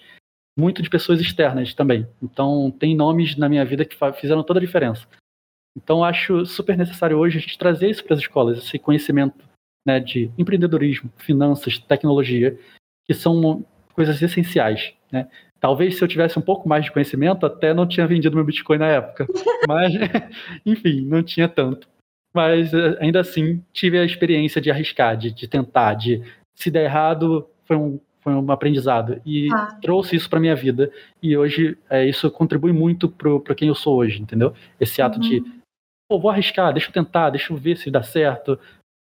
muito de pessoas externas também. Então, tem nomes na minha vida que fizeram toda a diferença. Então, acho super necessário hoje a gente trazer isso para as escolas, esse conhecimento né, de empreendedorismo, finanças, tecnologia, que são coisas essenciais. Né? Talvez se eu tivesse um pouco mais de conhecimento, até não tinha vendido meu Bitcoin na época. Mas, enfim, não tinha tanto. Mas eh, ainda assim, tive a experiência de arriscar, de, de tentar, de se der errado, foi um, foi um aprendizado. E ah. trouxe isso para minha vida. E hoje, é, isso contribui muito para quem eu sou hoje, entendeu? Esse ato uhum. de, pô, vou arriscar, deixa eu tentar, deixa eu ver se dá certo.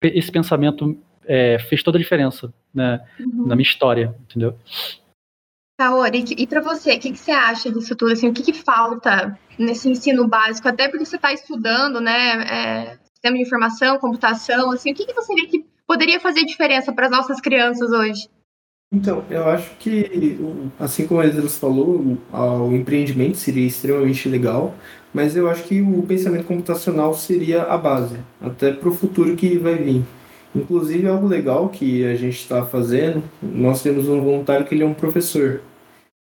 Esse pensamento é, fez toda a diferença né, uhum. na minha história, entendeu? Kaori, e para você, o que, que, você acha disso tudo? Assim, o que, que falta nesse ensino básico? Até porque você está estudando, né, é, sistema de informação, computação, assim, o que, que você vê que poderia fazer diferença para as nossas crianças hoje? Então, eu acho que, assim como a Esdras falou, o empreendimento seria extremamente legal, mas eu acho que o pensamento computacional seria a base, até para o futuro que vai vir. Inclusive, algo legal que a gente está fazendo, nós temos um voluntário que ele é um professor,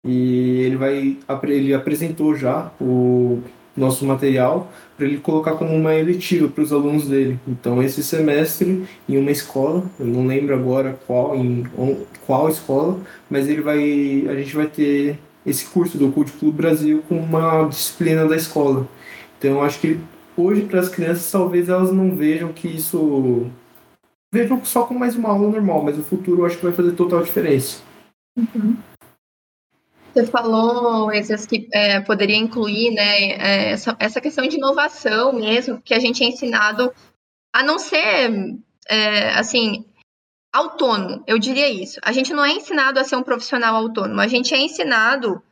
e ele vai ele apresentou já o nosso material para ele colocar como uma eletiva para os alunos dele. Então esse semestre em uma escola, eu não lembro agora qual em qual escola, mas ele vai a gente vai ter esse curso do Code Club Brasil com uma disciplina da escola. Então eu acho que hoje para as crianças talvez elas não vejam que isso vejam só como mais uma aula normal, mas o futuro eu acho que vai fazer total diferença. Uhum. Você falou, esses que é, poderia incluir né, é, essa, essa questão de inovação mesmo, que a gente é ensinado a não ser, é, assim, autônomo, eu diria isso. A gente não é ensinado a ser um profissional autônomo, a gente é ensinado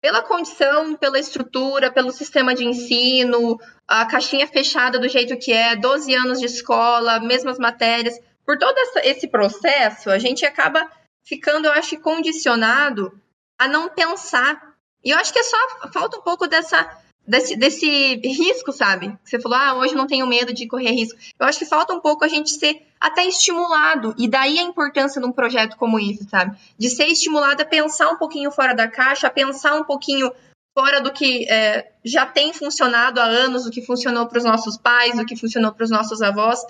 pela condição, pela estrutura, pelo sistema de ensino, a caixinha fechada do jeito que é, 12 anos de escola, mesmas matérias. Por todo esse processo, a gente acaba ficando, eu acho, condicionado a não pensar. E eu acho que é só falta um pouco dessa desse, desse risco, sabe? Você falou, ah, hoje não tenho medo de correr risco. Eu acho que falta um pouco a gente ser até estimulado. E daí a importância de um projeto como esse, sabe? De ser estimulado a pensar um pouquinho fora da caixa, a pensar um pouquinho fora do que é, já tem funcionado há anos, o que funcionou para os nossos pais, o que funcionou para os nossos avós.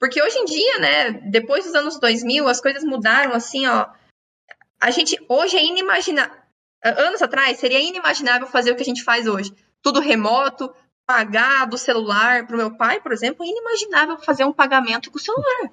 Porque hoje em dia, né, depois dos anos 2000, as coisas mudaram assim, ó. A gente hoje é inimaginável anos atrás, seria inimaginável fazer o que a gente faz hoje. Tudo remoto, pagar do celular. Para o meu pai, por exemplo, é inimaginável fazer um pagamento com o celular.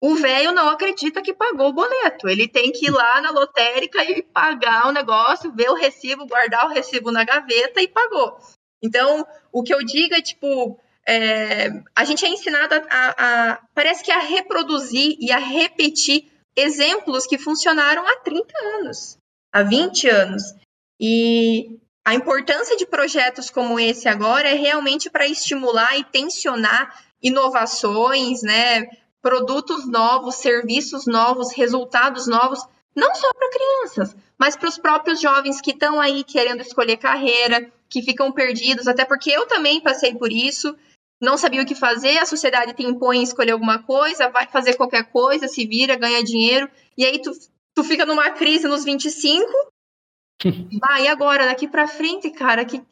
O velho não acredita que pagou o boleto. Ele tem que ir lá na lotérica e pagar o negócio, ver o recibo, guardar o recibo na gaveta e pagou. Então, o que eu digo é tipo. É, a gente é ensinado a, a, a, Parece que a reproduzir e a repetir exemplos que funcionaram há 30 anos há 20 anos. E a importância de projetos como esse agora é realmente para estimular e tensionar inovações, né, produtos novos, serviços novos, resultados novos, não só para crianças, mas para os próprios jovens que estão aí querendo escolher carreira, que ficam perdidos, até porque eu também passei por isso, não sabia o que fazer, a sociedade te impõe escolher alguma coisa, vai fazer qualquer coisa, se vira, ganha dinheiro, e aí tu tu fica numa crise nos 25. Vai, agora? Daqui para frente, cara, que,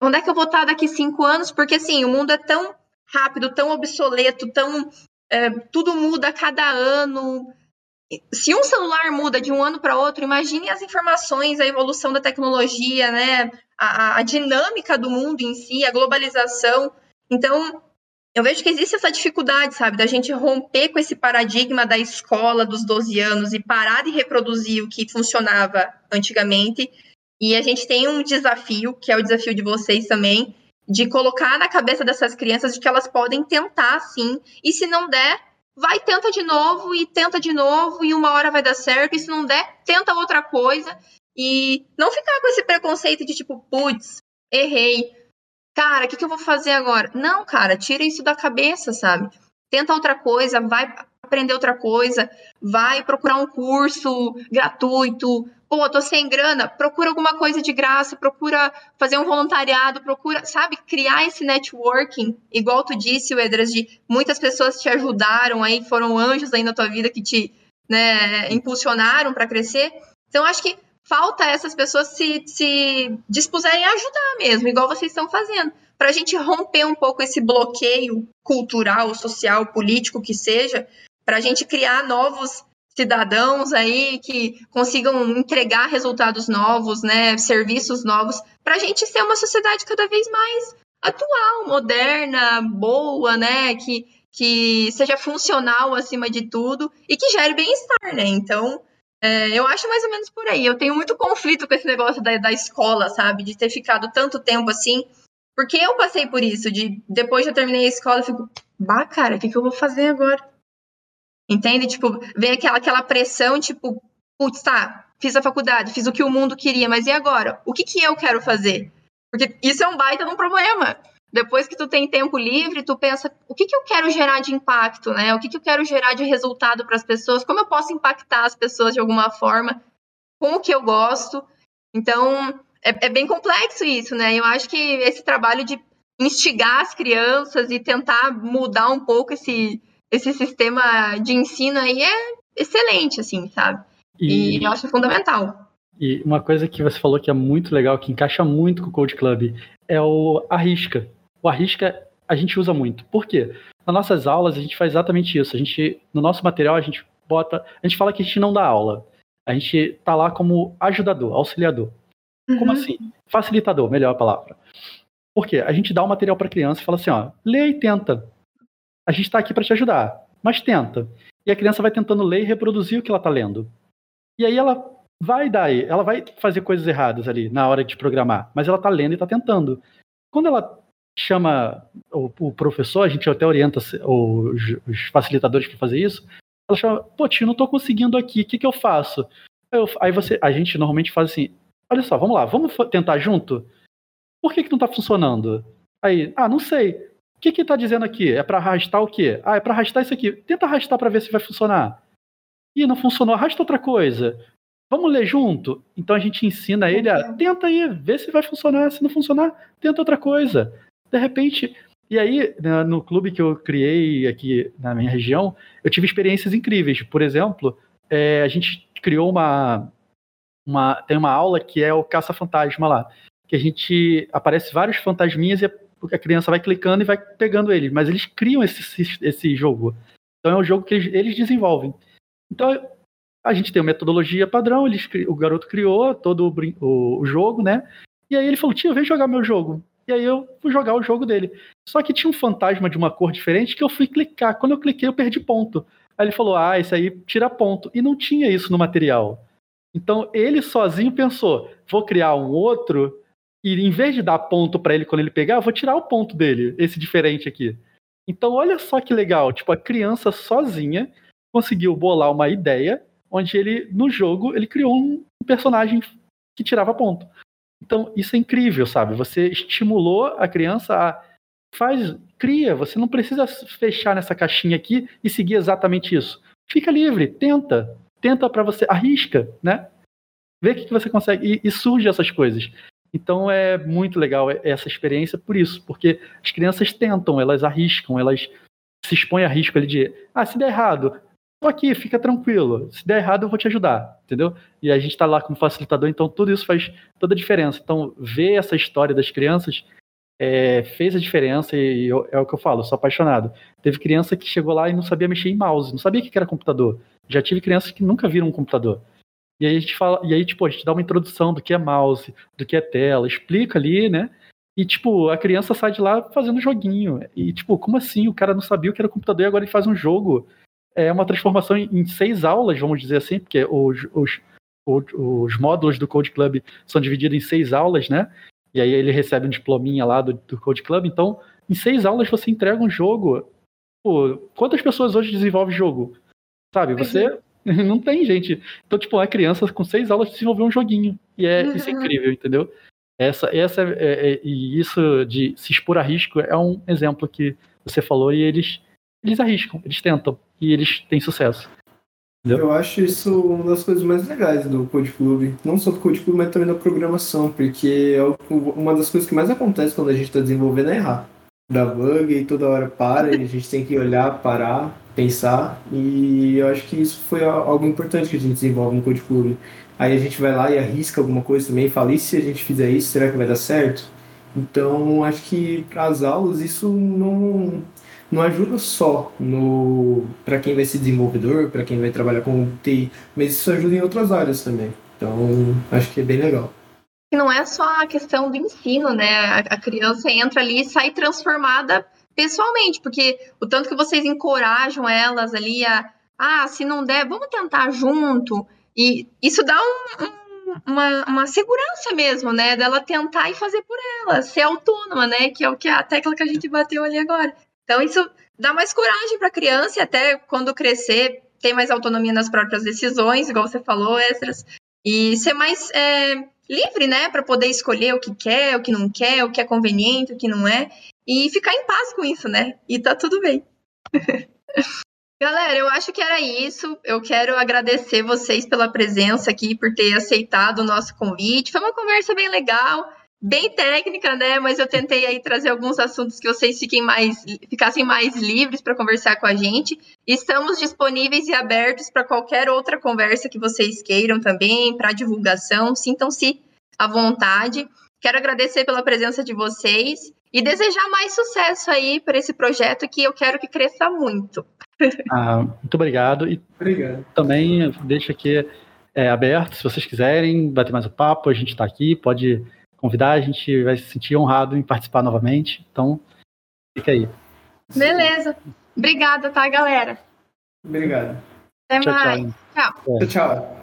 onde é que eu vou estar daqui cinco anos? Porque, assim, o mundo é tão rápido, tão obsoleto, tão... É, tudo muda a cada ano. Se um celular muda de um ano para outro, imagine as informações, a evolução da tecnologia, né? A, a dinâmica do mundo em si, a globalização. Então, eu vejo que existe essa dificuldade, sabe, da gente romper com esse paradigma da escola dos 12 anos e parar de reproduzir o que funcionava antigamente. E a gente tem um desafio, que é o desafio de vocês também, de colocar na cabeça dessas crianças de que elas podem tentar sim, e se não der, vai tenta de novo e tenta de novo e uma hora vai dar certo, e se não der, tenta outra coisa. E não ficar com esse preconceito de tipo, putz, errei, cara, o que, que eu vou fazer agora? Não, cara, tira isso da cabeça, sabe? Tenta outra coisa, vai aprender outra coisa, vai procurar um curso gratuito. Pô, tô sem grana, procura alguma coisa de graça, procura fazer um voluntariado, procura, sabe, criar esse networking, igual tu disse, Edras, de muitas pessoas te ajudaram aí, foram anjos aí na tua vida que te né, impulsionaram para crescer. Então, acho que falta essas pessoas se, se dispuserem a ajudar mesmo, igual vocês estão fazendo, para a gente romper um pouco esse bloqueio cultural, social, político que seja, para a gente criar novos cidadãos aí que consigam entregar resultados novos, né, serviços novos, para a gente ser uma sociedade cada vez mais atual, moderna, boa, né, que, que seja funcional acima de tudo e que gere bem-estar, né? Então, é, eu acho mais ou menos por aí. Eu tenho muito conflito com esse negócio da, da escola, sabe, de ter ficado tanto tempo assim, porque eu passei por isso, de depois que eu terminei a escola, eu fico, bah, cara, o que, que eu vou fazer agora? Entende? Tipo, vem aquela, aquela pressão, tipo, putz, tá, fiz a faculdade, fiz o que o mundo queria, mas e agora? O que, que eu quero fazer? Porque isso é um baita de um problema. Depois que tu tem tempo livre, tu pensa, o que, que eu quero gerar de impacto, né? O que, que eu quero gerar de resultado para as pessoas? Como eu posso impactar as pessoas de alguma forma? Com o que eu gosto? Então, é, é bem complexo isso, né? Eu acho que esse trabalho de instigar as crianças e tentar mudar um pouco esse, esse sistema de ensino aí é excelente, assim, sabe? E, e eu acho fundamental. E uma coisa que você falou que é muito legal, que encaixa muito com o Code Club, é o arrisca. O arrisca a gente usa muito. Por quê? Nas nossas aulas a gente faz exatamente isso. A gente, no nosso material a gente bota, a gente fala que a gente não dá aula. A gente tá lá como ajudador, auxiliador. Uhum. Como assim? Facilitador, melhor a palavra. Por quê? A gente dá o material para a criança e fala assim, ó, lê e tenta a gente está aqui para te ajudar, mas tenta. E a criança vai tentando ler e reproduzir o que ela está lendo. E aí ela vai dar, ela vai fazer coisas erradas ali na hora de programar, mas ela está lendo e está tentando. Quando ela chama o, o, professor, a gente até orienta os, os facilitadores para fazer isso, ela chama, pô, tio, não estou conseguindo aqui, o que, que eu faço? Eu, aí você, a gente normalmente faz assim, olha só, vamos lá, vamos tentar junto? Por que, que não está funcionando? Aí, ah, não sei que que tá dizendo aqui? É para arrastar o quê? Ah, é para arrastar isso aqui. Tenta arrastar para ver se vai funcionar. Ih, não funcionou, arrasta outra coisa. Vamos ler junto? Então a gente ensina ele a tenta aí, vê se vai funcionar. Se não funcionar, tenta outra coisa. De repente, e aí, né, no clube que eu criei aqui na minha região, eu tive experiências incríveis. Por exemplo, é, a gente criou uma, uma. Tem uma aula que é o Caça-Fantasma lá. Que a gente. Aparece vários fantasminhas e a criança vai clicando e vai pegando eles, mas eles criam esse, esse jogo. Então é um jogo que eles, eles desenvolvem. Então a gente tem uma metodologia padrão, eles, o garoto criou todo o, o, o jogo, né? E aí ele falou, tio, vem jogar meu jogo. E aí eu fui jogar o jogo dele. Só que tinha um fantasma de uma cor diferente que eu fui clicar. Quando eu cliquei, eu perdi ponto. Aí ele falou, ah, esse aí tira ponto. E não tinha isso no material. Então ele sozinho pensou, vou criar um outro e em vez de dar ponto para ele quando ele pegar, eu vou tirar o ponto dele, esse diferente aqui. Então, olha só que legal. Tipo, a criança sozinha conseguiu bolar uma ideia onde ele, no jogo, ele criou um personagem que tirava ponto. Então, isso é incrível, sabe? Você estimulou a criança a faz, cria, você não precisa fechar nessa caixinha aqui e seguir exatamente isso. Fica livre, tenta, tenta para você, arrisca, né? Vê o que, que você consegue e, e surge essas coisas. Então é muito legal essa experiência por isso, porque as crianças tentam, elas arriscam, elas se expõem a risco ali de, ah, se der errado, tô aqui, fica tranquilo. Se der errado, eu vou te ajudar, entendeu? E a gente está lá como facilitador, então tudo isso faz toda a diferença. Então, ver essa história das crianças é, fez a diferença e eu, é o que eu falo, eu sou apaixonado. Teve criança que chegou lá e não sabia mexer em mouse, não sabia o que era computador. Já tive crianças que nunca viram um computador. E aí a gente fala, e aí, tipo, a gente dá uma introdução do que é mouse, do que é tela, explica ali, né? E, tipo, a criança sai de lá fazendo joguinho. E, tipo, como assim? O cara não sabia o que era computador e agora ele faz um jogo. É uma transformação em seis aulas, vamos dizer assim, porque os, os, os, os módulos do Code Club são divididos em seis aulas, né? E aí ele recebe um diplominha lá do, do Code Club. Então, em seis aulas você entrega um jogo. Pô, quantas pessoas hoje desenvolvem jogo? Sabe, você uhum. Não tem gente. Então, tipo, a criança com seis aulas desenvolveu um joguinho. E é, isso é uhum. incrível, entendeu? Essa, essa é, é, é, e isso de se expor a risco é um exemplo que você falou e eles, eles arriscam, eles tentam e eles têm sucesso. Entendeu? Eu acho isso uma das coisas mais legais do Code Club. Não só do Code Club, mas também da programação, porque é uma das coisas que mais acontece quando a gente está desenvolvendo é errar. Da bug e toda hora para e a gente tem que olhar, parar pensar e eu acho que isso foi algo importante que a gente desenvolve no Code Club. aí a gente vai lá e arrisca alguma coisa também, fala, e se a gente fizer isso, será que vai dar certo? Então, acho que para as aulas isso não, não ajuda só no para quem vai ser desenvolvedor, para quem vai trabalhar com TI, mas isso ajuda em outras áreas também. Então, acho que é bem legal. E não é só a questão do ensino, né? A criança entra ali e sai transformada pessoalmente, porque o tanto que vocês encorajam elas ali a, ah, se não der, vamos tentar junto. E isso dá um, um, uma, uma segurança mesmo, né? Dela tentar e fazer por ela, ser autônoma, né? Que é o que a tecla que a gente bateu ali agora. Então, isso dá mais coragem para a criança e até quando crescer, ter mais autonomia nas próprias decisões, igual você falou, Estras, e ser mais é, livre, né, para poder escolher o que quer, o que não quer, o que é conveniente, o que não é, e ficar em paz com isso, né? E tá tudo bem. Galera, eu acho que era isso. Eu quero agradecer vocês pela presença aqui, por ter aceitado o nosso convite. Foi uma conversa bem legal, bem técnica, né? Mas eu tentei aí trazer alguns assuntos que vocês fiquem mais, ficassem mais livres para conversar com a gente. Estamos disponíveis e abertos para qualquer outra conversa que vocês queiram também, para divulgação. Sintam-se à vontade. Quero agradecer pela presença de vocês e desejar mais sucesso aí para esse projeto que eu quero que cresça muito. Ah, muito obrigado. E obrigado. também deixo aqui é, aberto, se vocês quiserem bater mais um papo, a gente está aqui, pode convidar, a gente vai se sentir honrado em participar novamente. Então, fica aí. Beleza. Obrigada, tá, galera? Obrigado. Até tchau, mais. Tchau. tchau. tchau.